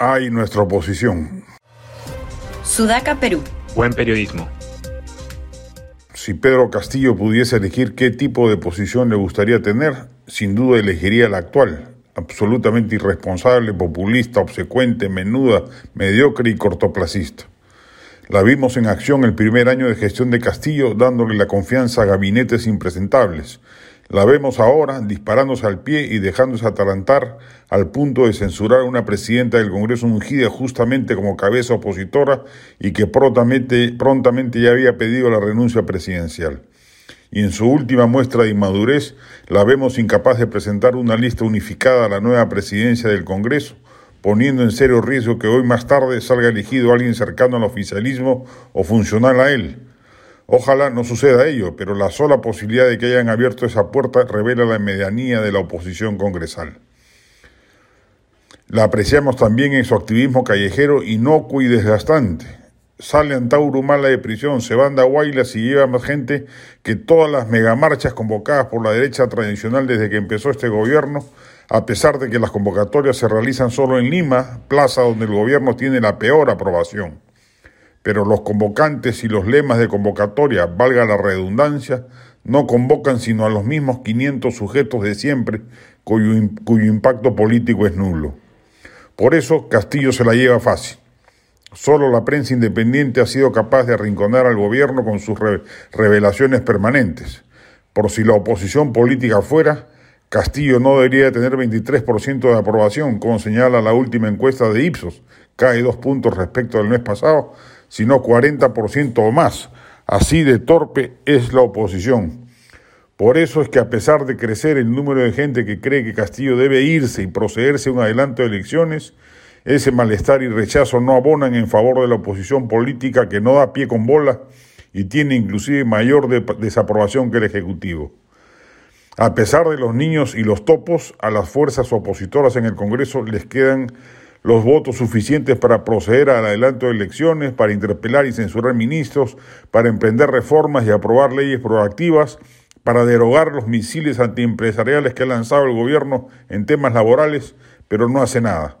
Hay nuestra oposición. Sudaca, Perú. Buen periodismo. Si Pedro Castillo pudiese elegir qué tipo de posición le gustaría tener, sin duda elegiría la actual, absolutamente irresponsable, populista, obsecuente, menuda, mediocre y cortoplacista. La vimos en acción el primer año de gestión de Castillo, dándole la confianza a gabinetes impresentables. La vemos ahora disparándose al pie y dejándose atalantar al punto de censurar a una presidenta del Congreso ungida justamente como cabeza opositora y que prontamente, prontamente ya había pedido la renuncia presidencial y en su última muestra de inmadurez la vemos incapaz de presentar una lista unificada a la nueva presidencia del Congreso, poniendo en serio riesgo que hoy más tarde salga elegido alguien cercano al oficialismo o funcional a él. Ojalá no suceda ello, pero la sola posibilidad de que hayan abierto esa puerta revela la medianía de la oposición congresal. La apreciamos también en su activismo callejero inocuo y desgastante sale Antauro Mala de prisión, se van a Guaylas y lleva más gente que todas las megamarchas convocadas por la derecha tradicional desde que empezó este gobierno, a pesar de que las convocatorias se realizan solo en Lima, plaza donde el gobierno tiene la peor aprobación. Pero los convocantes y los lemas de convocatoria, valga la redundancia, no convocan sino a los mismos 500 sujetos de siempre, cuyo, cuyo impacto político es nulo. Por eso Castillo se la lleva fácil. Solo la prensa independiente ha sido capaz de arrinconar al gobierno con sus revelaciones permanentes. Por si la oposición política fuera, Castillo no debería tener 23% de aprobación, como señala la última encuesta de Ipsos, cae dos puntos respecto al mes pasado, sino 40% o más. Así de torpe es la oposición. Por eso es que a pesar de crecer el número de gente que cree que Castillo debe irse y procederse a un adelanto de elecciones, ese malestar y rechazo no abonan en favor de la oposición política que no da pie con bola y tiene inclusive mayor desaprobación que el Ejecutivo. A pesar de los niños y los topos, a las fuerzas opositoras en el Congreso les quedan los votos suficientes para proceder al adelanto de elecciones, para interpelar y censurar ministros, para emprender reformas y aprobar leyes proactivas, para derogar los misiles antiempresariales que ha lanzado el gobierno en temas laborales, pero no hace nada.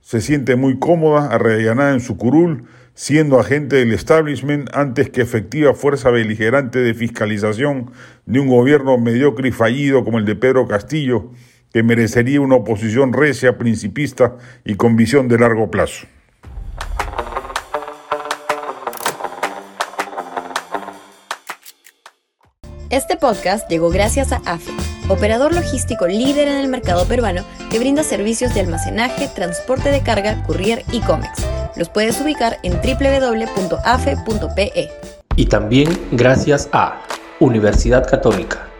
Se siente muy cómoda, arrellanada en su curul, siendo agente del establishment antes que efectiva fuerza beligerante de fiscalización de un gobierno mediocre y fallido como el de Pedro Castillo, que merecería una oposición recia, principista y con visión de largo plazo. Este podcast llegó gracias a AFE, operador logístico líder en el mercado peruano que brinda servicios de almacenaje, transporte de carga, courier y cómics. Los puedes ubicar en www.afe.pe. Y también gracias a Universidad Católica,